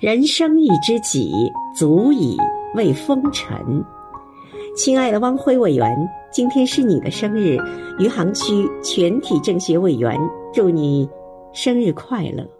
人生一知己足以慰风尘。亲爱的汪辉委员今天是你的生日余杭区全体政协委员祝你生日快乐。